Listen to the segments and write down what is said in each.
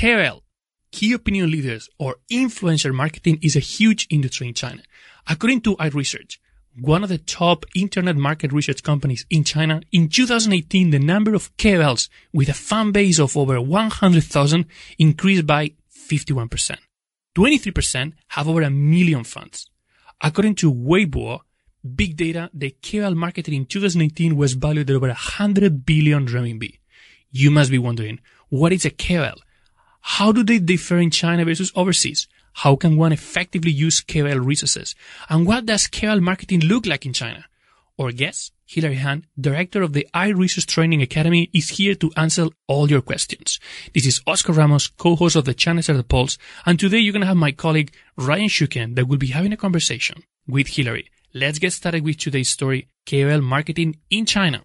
KOL, key opinion leaders or influencer marketing is a huge industry in China. According to iResearch, one of the top internet market research companies in China, in 2018, the number of KOLs with a fan base of over 100,000 increased by 51%. 23% have over a million fans. According to Weibo, Big Data, the KOL market in 2018 was valued at over 100 billion RMB. You must be wondering, what is a KOL? How do they differ in China versus overseas? How can one effectively use KOL resources? And what does KOL marketing look like in China? Our guest, Hilary Han, director of the iResearch Training Academy, is here to answer all your questions. This is Oscar Ramos, co-host of the China Startup Pulse, and today you're going to have my colleague Ryan Shuken that will be having a conversation with Hilary. Let's get started with today's story, KOL marketing in China.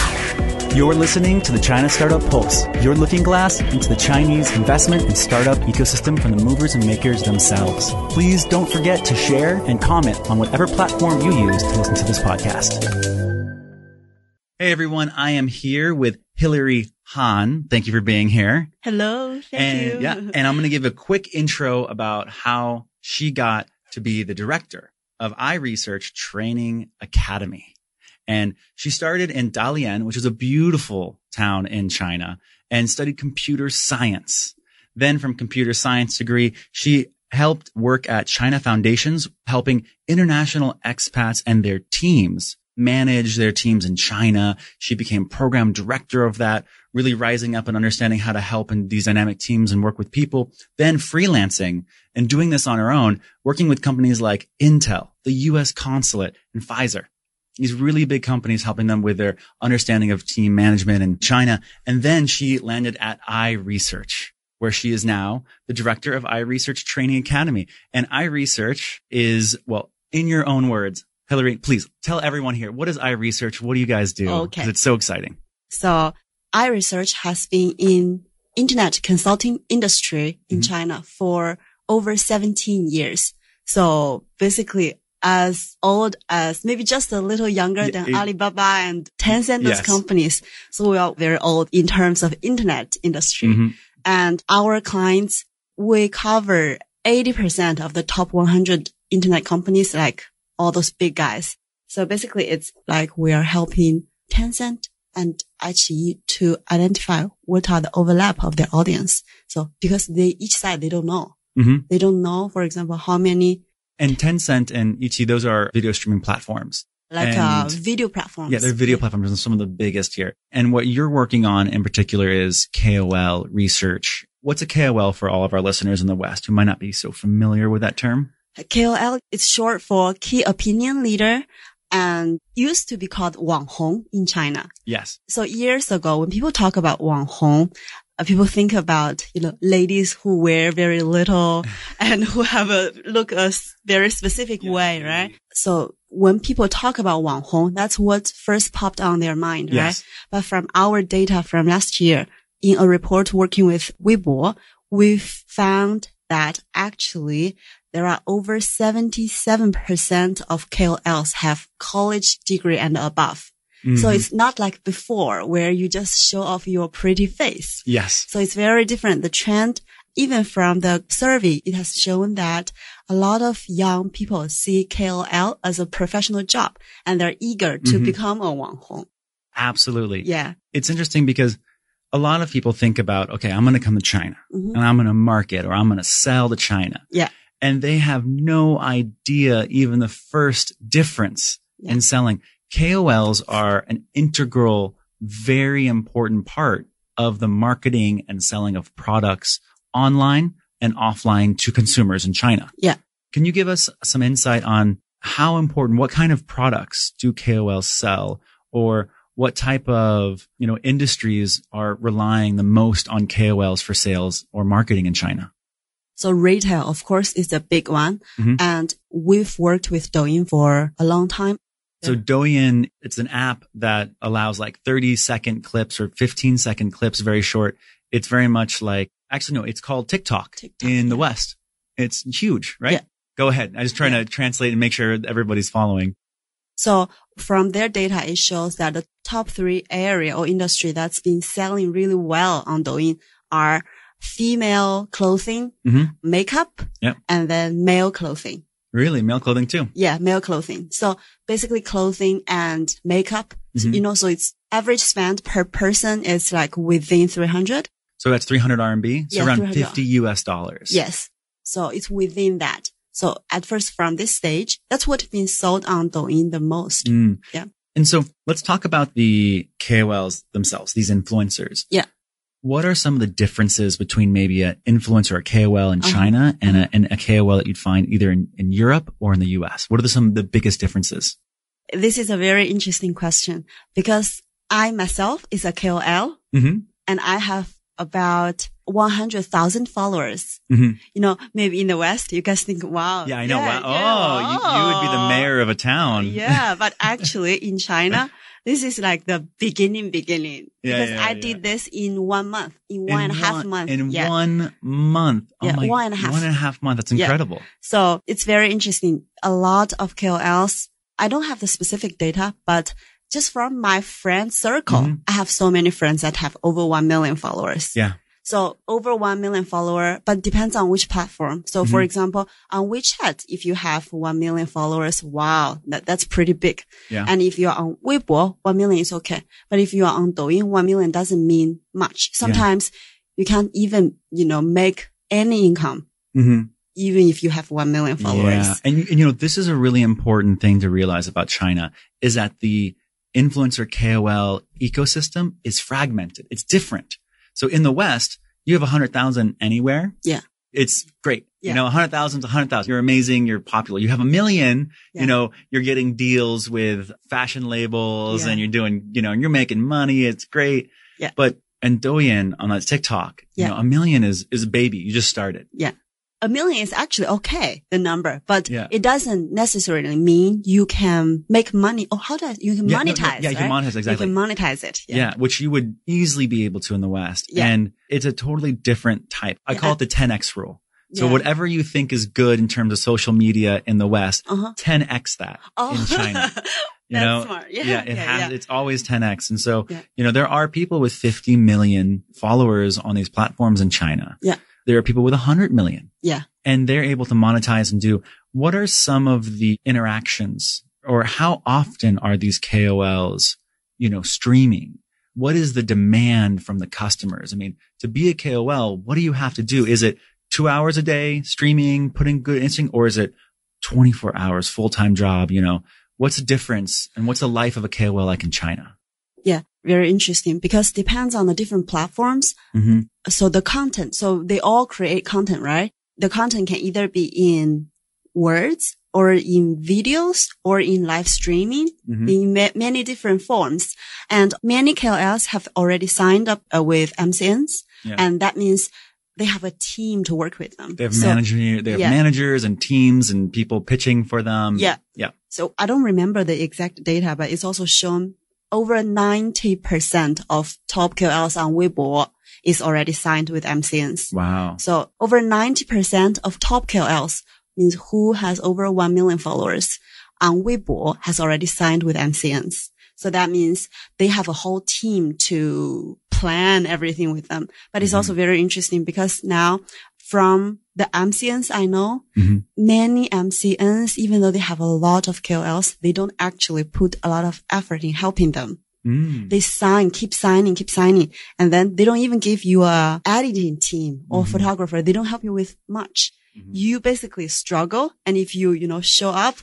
You're listening to the China Startup Pulse, your looking glass into the Chinese investment and startup ecosystem from the movers and makers themselves. Please don't forget to share and comment on whatever platform you use to listen to this podcast. Hey everyone, I am here with Hilary Han. Thank you for being here. Hello, thank and you. yeah, and I'm going to give a quick intro about how she got to be the director of iResearch Training Academy. And she started in Dalian, which is a beautiful town in China and studied computer science. Then from computer science degree, she helped work at China Foundations, helping international expats and their teams manage their teams in China. She became program director of that, really rising up and understanding how to help in these dynamic teams and work with people. Then freelancing and doing this on her own, working with companies like Intel, the US consulate and Pfizer these really big companies helping them with their understanding of team management in China. And then she landed at iResearch, where she is now the director of iResearch Training Academy. And iResearch is, well, in your own words, Hillary, please tell everyone here, what is iResearch? What do you guys do? Okay. It's so exciting. So iResearch has been in internet consulting industry in Mm-hmm. China for over 17 years. So basically as old as maybe just a little younger Yeah, than it- Alibaba and Tencent, those companies. So we are very old in terms of internet industry. Mhm. And our clients, we cover 80% of the top 100 internet companies, like all those big guys. So basically it's like we are helping Tencent and iQIYI to identify what are the overlap of their audience. So because they, each side, they don't know. Mhm. They don't know, for example, how many, And Tencent and iQIYI, those are video streaming platforms. like, uh, video platforms. Yeah, they're video platforms and some of the biggest here. And what you're working on in particular is KOL research. What's a KOL for all of our listeners in the West who might not be so familiar with that term? KOL is short for key opinion leader and used to be called Wang Hong in China. Yes. So years ago, when people talk about Wang Hong, uh, people think about, you know, ladies who wear very little and who have a look a very specific way, right? So when people talk about Wang Hong, that's what first popped on their mind, right? But from our data from last year, in a report working with Weibo, we've found that actually there are over 77% of KOLs have college degree and above. So Mhm. it's not like before where you just show off your pretty face. Yes. So it's very different. The trend, even from the survey, it has shown that a lot of young people see KOL as a professional job and they're eager to Mhm. become a Wang Hong. Absolutely. Yeah. It's interesting because a lot of people think about, okay, I'm going to come to China Mhm. and I'm going to market or I'm going to sell to China. Yeah. And they have no idea even the first difference Yeah. in selling. KOLs are an integral, very important part of the marketing and selling of products online and offline to consumers in China. Yeah. Can you give us some insight on how important, what kind of products do KOLs sell or what type of, you know, industries are relying the most on KOLs for sales or marketing in China? So retail, of course, is a big one. Mhm. And we've worked with Douyin for a long time. So Douyin, it's an app that allows like 30 second clips or 15 second clips, very short. It's very much like, actually, no, it's called TikTok, TikTok, in the. West. It's huge, right? Yeah. Go ahead. I'm just trying to translate and make sure everybody's following. So from their data, it shows that the top three area or industry that's been selling really well on Douyin are female clothing, Mhm. makeup, Yep. and then male clothing. Really? Male clothing too. Yeah, male clothing. So basically clothing and makeup, So, Mhm. you know, so it's average spend per person is like within 300. So that's 300 RMB. So Yeah, around 50 US dollars. Yes. So it's within that. So at first from this stage, that's what's been sold on Douyin the most. Mm. Yeah. And so let's talk about the KOLs themselves, these influencers. Yeah. What are some of the differences between maybe an influencer or a KOL in Uh-huh. China and, a, and a KOL that you'd find either in, in Europe or in the US? What are the, some of the biggest differences? This is a very interesting question because I myself is a KOL Mm-hmm. and I have about 100,000 followers. Mhm. You know, maybe in the West, you guys think, wow. Yeah, I know. Yeah, wow. yeah, oh, you, you would be the mayor of a town. Yeah, but actually in China, this is like the beginning, beginning. Yeah, because I did this in one month, in In one and a half one- month. In one month. Oh Yeah, my, one and a half. One and a half month. That's incredible. So it's very interesting. A lot of KOLs, I don't have the specific data, but just from my friend circle, Mhm. I have so many friends that have over 1 million followers. Yeah. So over 1 million follower, but depends on which platform. So for Mhm. example, on WeChat, if you have 1 million followers, wow, that, that's pretty big. Yeah. And if you're on Weibo, 1 million is okay. But if you are on Douyin, 1 million doesn't mean much. Sometimes you can't even, you know, make any income, Mm-hmm. even if you have 1 million followers. Yeah. And, and you know, this is a really important thing to realize about China is that the influencer KOL ecosystem is fragmented. It's different. So in the West, you have a hundred thousand anywhere. Yeah. It's great. Yeah. You know, a hundred thousand to a hundred thousand. You're amazing. You're popular. You have a million, Yeah. you know, you're getting deals with fashion labels Yeah. and you're doing, you know, and you're making money. It's great. Yeah. But, and Douyin on that TikTok, you Yeah. know, a million is, is a baby. You just started. A million is actually okay, the number, but Yeah. it doesn't necessarily mean you can make money. Or how does you can Yeah, no, no, monetize? yeah, you can monetize, exactly. You can monetize it. Yeah. which you would easily be able to in the West. Yeah. And it's a totally different type. I Yeah. call it the 10x rule. So Yeah. whatever you think is good in terms of social media in the West, Uh-huh. 10x that Oh. in China. You That's know, smart. Yeah, it yeah, has, yeah. it's always 10x. And so, Yeah. you know, there are people with 50 million followers on these platforms in China. Yeah. There are people with a 100 million Yeah. and they're able to monetize and do what are some of the interactions or how often are these KOLs, you know, streaming? What is the demand from the customers? I mean, to be a KOL, what do you have to do? Is it two hours a day streaming, putting good instinct, or is it 24 hours full-time job? You know, what's the difference and what's the life of a KOL like in China? Yeah. Very interesting because depends on the different platforms. Mm-hmm. So the content, so they all create content, right? The content can either be in words or in videos or in live streaming Mhm. in ma- many different forms. And many KOLs have already signed up uh, with MCNs. Yeah. And that means they have a team to work with them. They have So- manager, they have yeah. managers and teams and people pitching for them. Yeah. Yeah. So I don't remember the exact data, but it's also shown over 90% of top KOLs on Weibo is already signed with MCNs. Wow. So over 90% of top KOLs means who has over 1 million followers on Weibo has already signed with MCNs. So that means they have a whole team to plan everything with them. But it's Mhm. also very interesting because now from the MCNs I know, Mhm. many MCNs, even though they have a lot of KOLs, they don't actually put a lot of effort in helping them. Mm. They sign, keep signing, keep signing. And then they don't even give you a editing team or Mhm. photographer. They don't help you with much. Mhm. You basically struggle. And if you, you know, show up,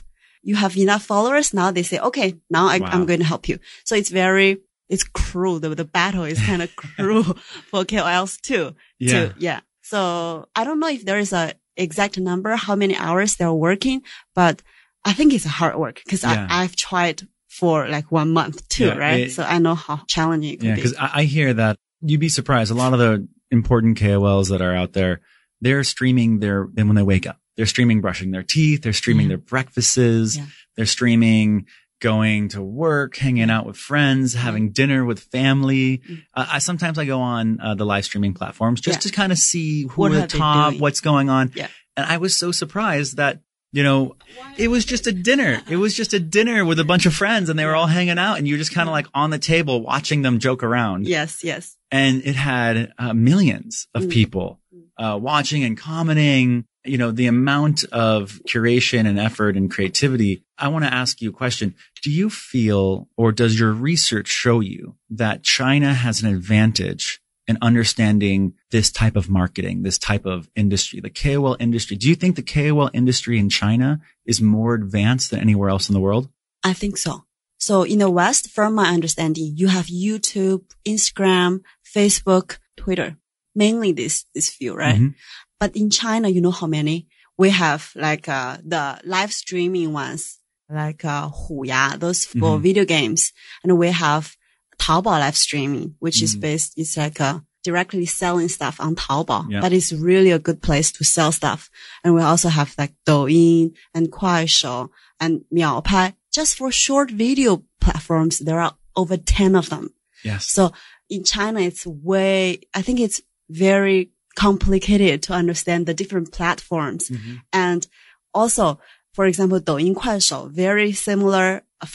you have enough followers. Now they say, okay, now I, Wow. I'm going to help you. So it's very, it's cruel. The, the battle is kind of cruel for KOLs too. Yeah. To, yeah. So I don't know if there is a exact number, how many hours they're working, but I think it's hard work because Yeah. I, I've tried for like one month too, Yeah, right? it- so I know how challenging it can Yeah, be. because I, I hear that you'd be surprised. A lot of the important KOLs that are out there, they're streaming their then when they wake up, they're streaming brushing their teeth, they're streaming Yeah. their breakfasts, they're streaming going to work, hanging out with friends, having dinner with family. Uh, I sometimes I go on uh, the live streaming platforms just Yeah. to kind of see who What are the top, what's going on. Yeah. And I was so surprised that, you know, it was just a dinner. It was just a dinner with a bunch of friends and they were all hanging out and you're just kind of like on the table watching them joke around. Yes, yes. And it had uh, millions of Mm. people uh, watching and commenting. You know, the amount of curation and effort and creativity. I want to ask you a question. Do you feel or does your research show you that China has an advantage in understanding this type of marketing, this type of industry, the KOL industry? Do you think the KOL industry in China is more advanced than anywhere else in the world? I think so. So in the West, from my understanding, you have YouTube, Instagram, Facebook, Twitter, mainly this, this few, right? Mhm. But in China, you know how many? We have like, uh, the live streaming ones, like, uh, Huya, those for Mhm. video games. And we have Taobao live streaming, which is Mhm. based, it's like, uh, directly selling stuff on Taobao. Yeah. it's really a good place to sell stuff. And we also have like Douyin and Kuaishou and Miaopai. Just for short video platforms, there are over 10 of them. Yes. So in China, it's way, I think it's very complicated to understand the different platforms. Mhm. And also, for example, Douyin, Kuaishou, very similar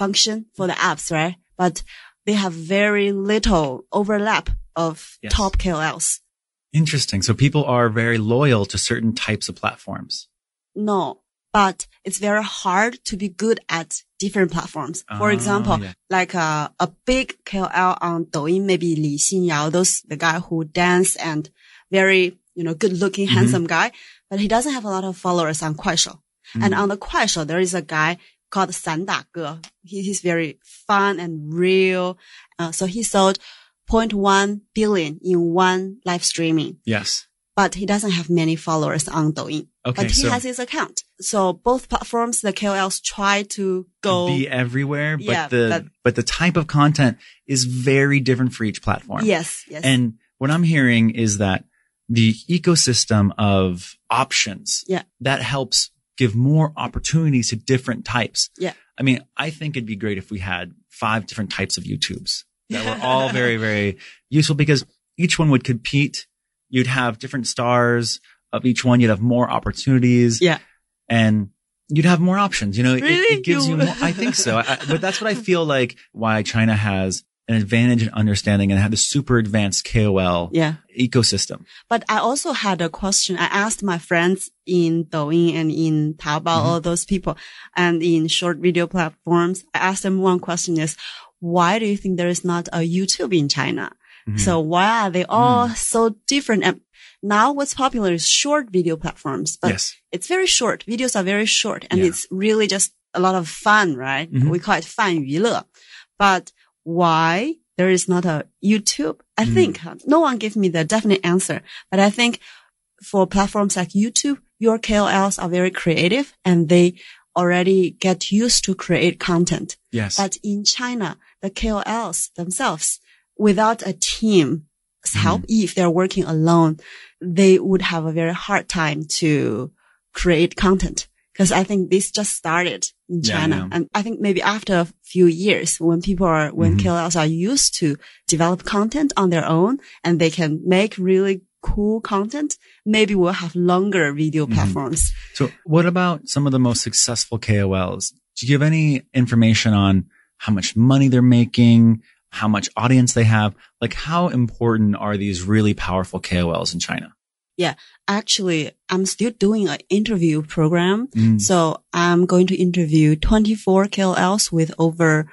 function for the apps, right? But they have very little overlap of Yes. top KOLs. Interesting. So people are very loyal to certain types of platforms. No, but it's very hard to be good at different platforms. For Oh, example, yeah. like uh, a big KOL on Douyin, maybe Li Xinyao, those the guy who dance and very you know good looking, Mm-hmm. handsome guy, but he doesn't have a lot of followers on Kuaishou. Mm. And on the Kuaishou, there is a guy called San Da Ge. He, he's very fun and real. Uh, so he sold 0.1 billion in one live streaming, Yes. but he doesn't have many followers on Douyin. Okay. But he so has his account. So both platforms, the KOLs try to go. be everywhere, but Yeah, the but- but the type of content is very different for each platform. yes, yes. And what I'm hearing is that the ecosystem of options Yeah. that helps give more opportunities to different types. Yeah. I mean, I think it'd be great if we had five different types of YouTubes that were all very, very useful because each one would compete. You'd have different stars of each one. You'd have more opportunities. Yeah. And you'd have more options. You know, it- it, gives you, You- more. I think so. I, but that's what I feel like why China has an advantage in understanding and had a super advanced KOL yeah. ecosystem. But I also had a question. I asked my friends in Douyin and in Taobao, mm-hmm. all those people and in short video platforms. I asked them one question is, why do you think there is not a YouTube in China? Mm-hmm. So why are they all mm. so different? And now what's popular is short video platforms, but yes. it's very short. Videos are very short and yeah. it's really just a lot of fun, right? Mm-hmm. We call it fun 娱乐. But why there is not a YouTube? I Mm. think no one gave me the definite answer, but I think for platforms like YouTube, your KOLs are very creative and they already get used to create content. Yes. But in China, the KOLs themselves, without a team's help, Mm-hmm. if they're working alone, they would have a very hard time to create content. Cause I think this just started in Yeah, China. and I think maybe after a few years, when people are, when Mhm. KOLs are used to develop content on their own and they can make really cool content, maybe we'll have longer video Mhm. platforms. So what about some of the most successful KOLs? Do you have any information on how much money they're making, how much audience they have? Like how important are these really powerful KOLs in China? Yeah. Actually, I'm still doing an interview program. Mm. So I'm going to interview 24 KOLs with over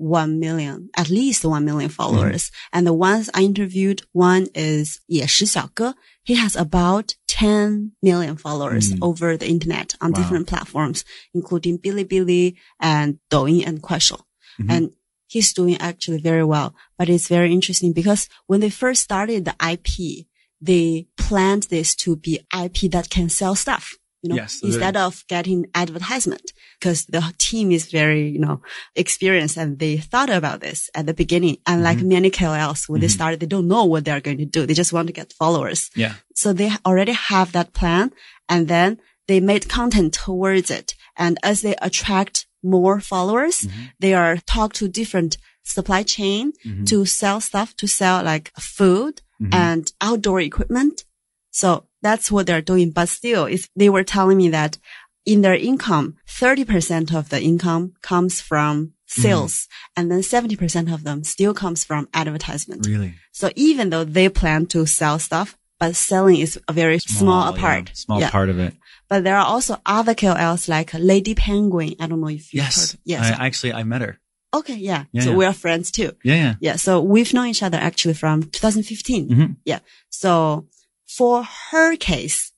1 million, at least 1 million followers. Mm. And the ones I interviewed, one is Ye Shi Xiaoge. He has about 10 million followers mm. over the internet on wow. different platforms, including Bilibili and Douyin and Kuaishou. Mm-hmm. And he's doing actually very well, but it's very interesting because when they first started the IP, they planned this to be IP that can sell stuff. You know, Yes. instead of getting advertisement, because the team is very, you know, experienced and they thought about this at the beginning. And like many KOLs, when they Mhm. started, they don't know what they're going to do. They just want to get followers. Yeah. So they already have that plan and then they made content towards it. And as they attract more followers. Mm-hmm. They are talk to different supply chain Mhm. to sell stuff, to sell like food Mhm. and outdoor equipment. So that's what they're doing. But still, they were telling me that in their income, 30% of the income comes from sales and then 70% of them still comes from advertisement. Really So even though they plan to sell stuff, but selling is a very small, yeah, part. small Yeah. part of it. But there are also other KOLs like Lady Penguin. I don't know if you've Yes. heard. Yes. I, actually, I met her. Okay. Yeah. Yeah, so yeah. we're friends too. Yeah. Yeah. Yeah. So we've known each other actually from 2015. Mhm. Yeah. So for her case,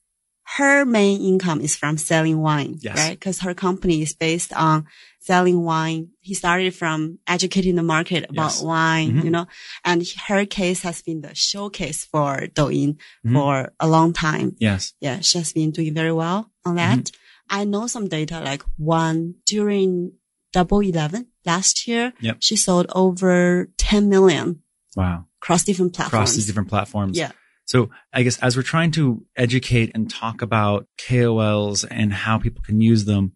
her main income is from selling wine, Yes. right? Cause her company is based on selling wine. He started from educating the market about Yes. wine, Mhm. you know, and her case has been the showcase for Douyin Mhm. for a long time. Yes. Yeah. She has been doing very well on that. I know some data like one during double 11 last year. Yep. She sold over 10 million Wow. across different platforms. Across these different platforms. Yeah. So I guess as we're trying to educate and talk about KOLs and how people can use them,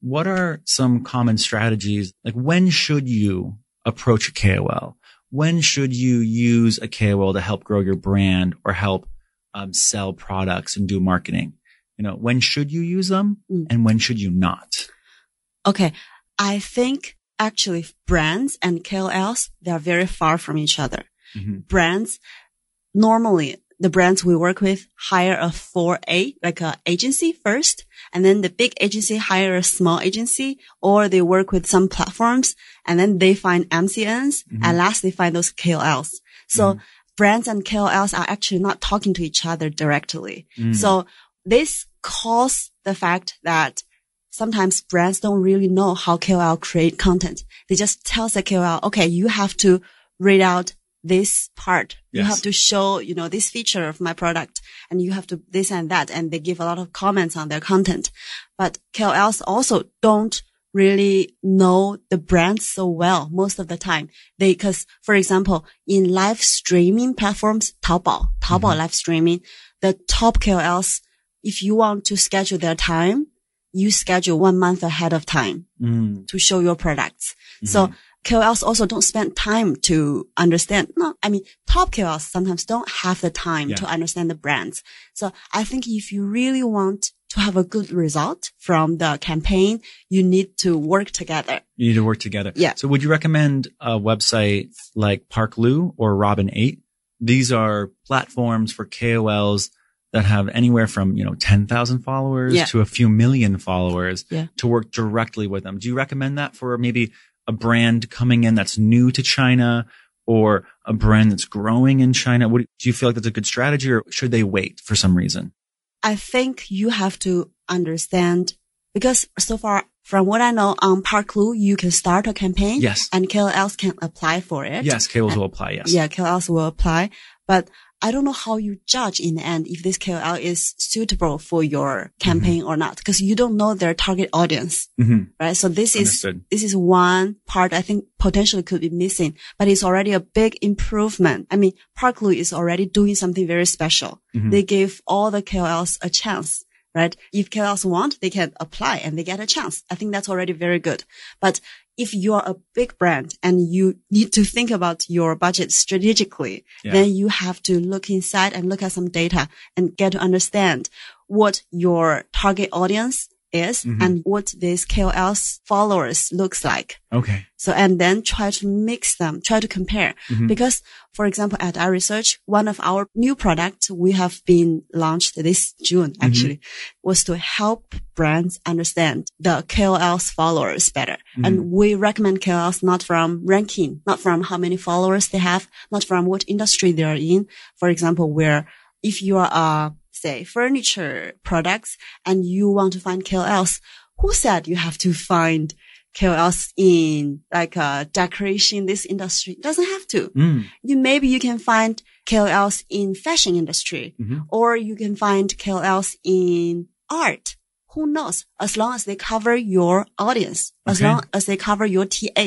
what are some common strategies? Like when should you approach a KOL? When should you use a KOL to help grow your brand or help um, sell products and do marketing? You know, when should you use them Mm. and when should you not? Okay. I think actually brands and KOLs, they are very far from each other. Mhm. Brands, normally the brands we work with hire a 4A, like a agency first, and then the big agency hire a small agency, or they work with some platforms, and then they find MCNs, and last they find those KOLs. So brands and KOLs are actually not talking to each other directly. Mm. So this cause the fact that sometimes brands don't really know how KOL create content. They just tell the KOL, okay, you have to read out this part. You have to show, you know, this feature of my product and you have to this and that. And they give a lot of comments on their content. But KOLs also don't really know the brand so well most of the time. They, cause for example, in live streaming platforms, Taobao, Taobao mm-hmm. live streaming, the top KOLs, if you want to schedule their time, you schedule one month ahead of time Mm. to show your products. So KOLs also don't spend time to understand. No, I mean, top KOLs sometimes don't have the time Yeah. to understand the brands. So I think if you really want to have a good result from the campaign, you need to work together. You need to work together. Yeah. So would you recommend a website like Parklu or Robin 8? These are platforms for KOLs that have anywhere from, you know, 10,000 followers Yeah. to a few million followers Yeah. to work directly with them. Do you recommend that for maybe a brand coming in that's new to China or a brand that's growing in China? What, do you feel like that's a good strategy or should they wait for some reason? I think you have to understand because so far from what I know on Parklu, you can start a campaign. Yes. And KOLs can apply for it. Yes, KOLs will apply. Yes. Yeah, KOLs will apply, but I don't know how you judge in the end if this KOL is suitable for your campaign or not, because you don't know their target audience, Mhm. right? So this is, this is one part I think potentially could be missing, but it's already a big improvement. I mean, Parklu is already doing something very special. Mhm. They give all the KOLs a chance. Right? If KOLs want, they can apply and they get a chance. I think that's already very good. But if you're a big brand and you need to think about your budget strategically, Yeah. then you have to look inside and look at some data and get to understand what your target audience is Mhm. and what this KOL's followers looks like. Okay. So, and then try to mix them, try to compare. Mhm. Because, for example, at our research, one of our new products we have been launched this June actually was to help brands understand the KOL's followers better. And we recommend KOLs not from ranking, not from how many followers they have, not from what industry they are in. For example, where if you are a, say, furniture products and you want to find KOLs, who said you have to find KOLs in like uh, decoration, this industry? It doesn't have to. Mm. You maybe you can find KOLs in fashion industry Mhm. or you can find KOLs in art. Who knows? As long as they cover your audience, as long as they cover your TA.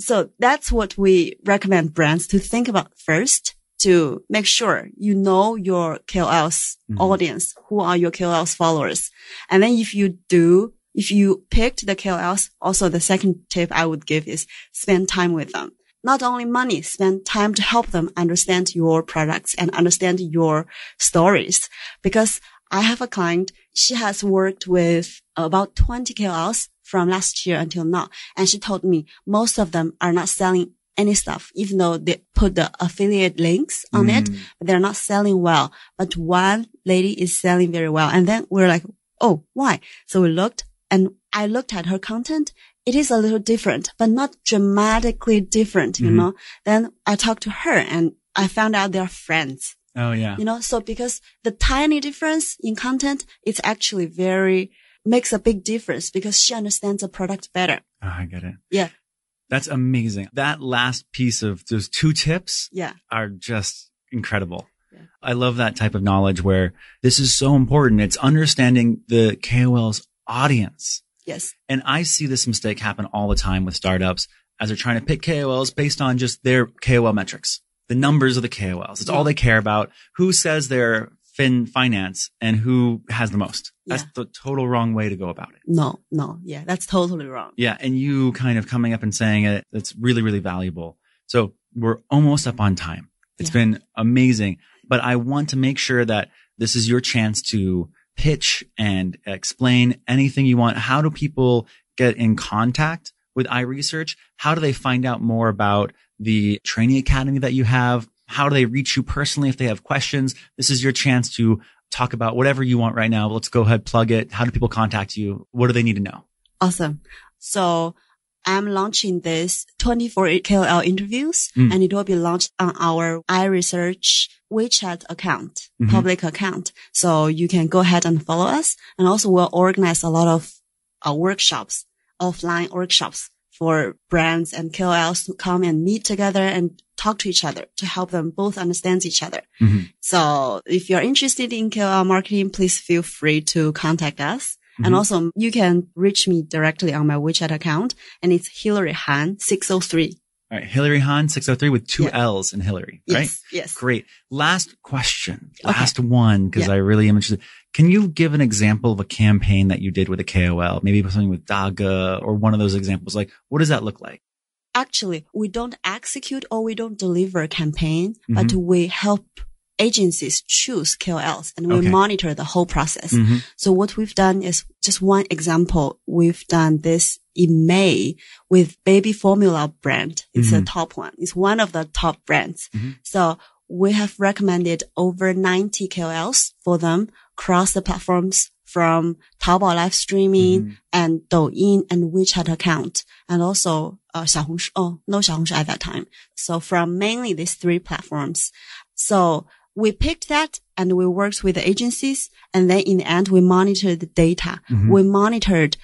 So that's what we recommend brands to think about first to make sure you know your KOLs Mhm. audience. Who are your KOLs followers? And then if you do if you picked the KOLs, also the second tip I would give is spend time with them. Not only money, spend time to help them understand your products and understand your stories. Because I have a client, she has worked with about 20 KOLs from last year until now. And she told me most of them are not selling any stuff, even though they put the affiliate links on it, mm. but they're not selling well. But one lady is selling very well. And then we're like, Oh, why? So we looked and I looked at her content. It is a little different, but not dramatically different, you mm-hmm. know? Then I talked to her and I found out they're friends, Oh yeah. you know? So because the tiny difference in content, it's actually very, makes a big difference because she understands the product better. Oh, I get it. Yeah. That's amazing. That last piece of those two tips Yeah. are just incredible. Yeah. I love that type of knowledge where this is so important. It's understanding the KOL's audience. Yes. And I see this mistake happen all the time with startups as they're trying to pick KOLs based on just their KOL metrics, the numbers of the KOLs. It's all they care about. Who says they're fin finance and who has the most. That's the total wrong way to go about it. No, no. Yeah. That's totally wrong. Yeah. And you kind of coming up and saying it, that's really, really valuable. So we're almost up on time. It's Yeah. been amazing, but I want to make sure that this is your chance to pitch and explain anything you want. How do people get in contact with iResearch? How do they find out more about the training academy that you have? How do they reach you personally if they have questions? This is your chance to talk about whatever you want right now. Let's go ahead, plug it. How do people contact you? What do they need to know? Awesome. So I'm launching this 24 KOL interviews Mm. and it will be launched on our iResearch WeChat account, Mhm. public account. So you can go ahead and follow us. And also we'll organize a lot of uh, workshops, offline workshops for brands and KOLs to come and meet together and talk to each other to help them both understand each other. Mhm. So if you're interested in KOL marketing, please feel free to contact us. Mhm. And also you can reach me directly on my WeChat account and it's Hillary Han 603. All right. Hillary Han, 603 with two Yeah. L's in Hillary, right? Yes. Yes. Great. Last question. Okay. Last one, because Yeah. I really am interested. Can you give an example of a campaign that you did with a KOL? Maybe something with Daga or one of those examples. Like, what does that look like? Actually, we don't execute or we don't deliver a campaign, Mm-hmm. but we help agencies choose KOLs and we Okay. monitor the whole process. Mhm. So what we've done is just one example. We've done this in May with baby formula brand. It's a Mhm. top one. It's one of the top brands. Mhm. So we have recommended over 90 KOLs for them across the platforms from Taobao live streaming mm-hmm. and Douyin and WeChat account and also uh, Xiaohongshu. Oh, no Xiaohongshu at that time. So from mainly these three platforms. So we picked that and we worked with the agencies. And then in the end, we monitored the data. Mm-hmm. We monitored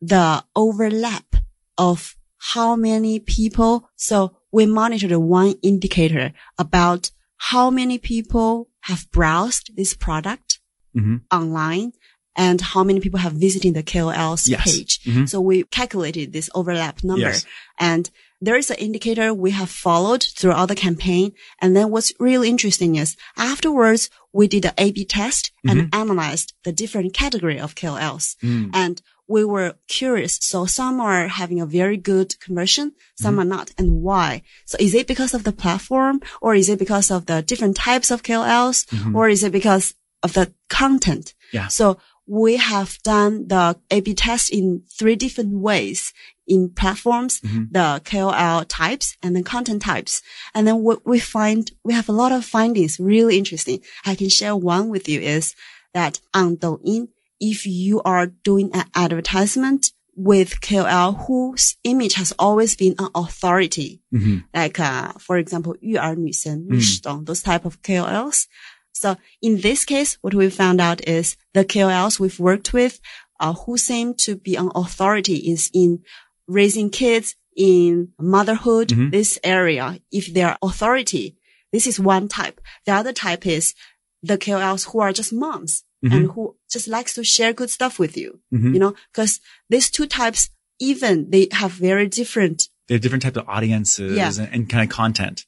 the overlap of how many people. So we monitored one indicator about how many people have browsed this product Mhm. online and how many people have visited the KOL's Yes. page. Mhm. So we calculated this overlap number Yes. and there is an indicator we have followed throughout the campaign. And then what's really interesting is afterwards we did an A-B test and analyzed the different category of KOLs. Mm. And we were curious. So some are having a very good conversion, some are not. And why? So is it because of the platform or is it because of the different types of KOLs mm-hmm. or is it because of the content? Yeah. So we have done the A-B test in three different ways in platforms, mm-hmm. the KOL types and the content types. And then what we find, we have a lot of findings really interesting. I can share one with you is that on Douyin, if you are doing an advertisement with KOL whose image has always been an authority, Mhm. like, uh, for example, 育儿女神, 女士懂, those type of KOLs. So in this case, what we found out is the KOLs we've worked with, uh, who seem to be an authority is in raising kids, in motherhood, Mhm. this area. If they're authority, this is one type. The other type is the KOLs who are just moms and who just likes to share good stuff with you, Mhm. you know, because these two types, even they have very different They have different types of audiences Yeah. and, and kind of content.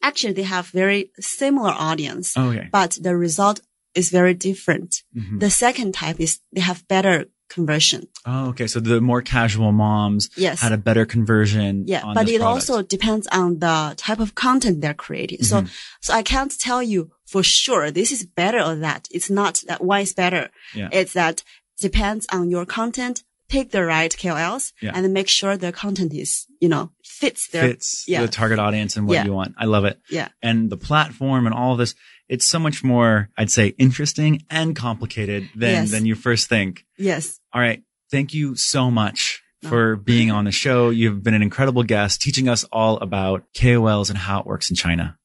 actually they have very similar audience, Okay. but the result is very different. Mhm. The second type is they have better conversion. Oh, okay. So the more casual moms Yes. had a better conversion. Yeah, but it product. also depends on the type of content they're creating. So, Mm-hmm. so I can't tell you for sure this is better or that. It's not that one is better. Yeah. It's that depends on your content. Pick the right KOLs Yeah. and make sure the content is, you know, fits their, fits yeah. the target audience and what Yeah. you want. I love it. yeah. And the platform and all of this, it's so much more, I'd say, interesting and complicated than, Yes. than you first think. Yes. All right. Thank you so much for being on the show. You've been an incredible guest teaching us all about KOLs and how it works in China.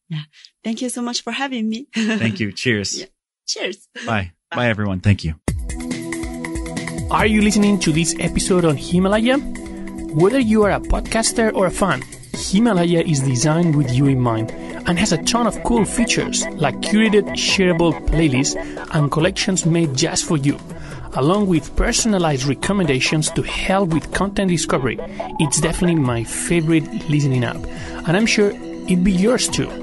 Thank you so much for having me. Thank you. Cheers. Yeah. Cheers. Bye. Bye, everyone. Thank you. Are you listening to this episode on Himalaya? Whether you are a podcaster or a fan, Himalaya is designed with you in mind and has a ton of cool features like curated shareable playlists and collections made just for you, along with personalized recommendations to help with content discovery. It's definitely my favorite listening app, and I'm sure it'd be yours too.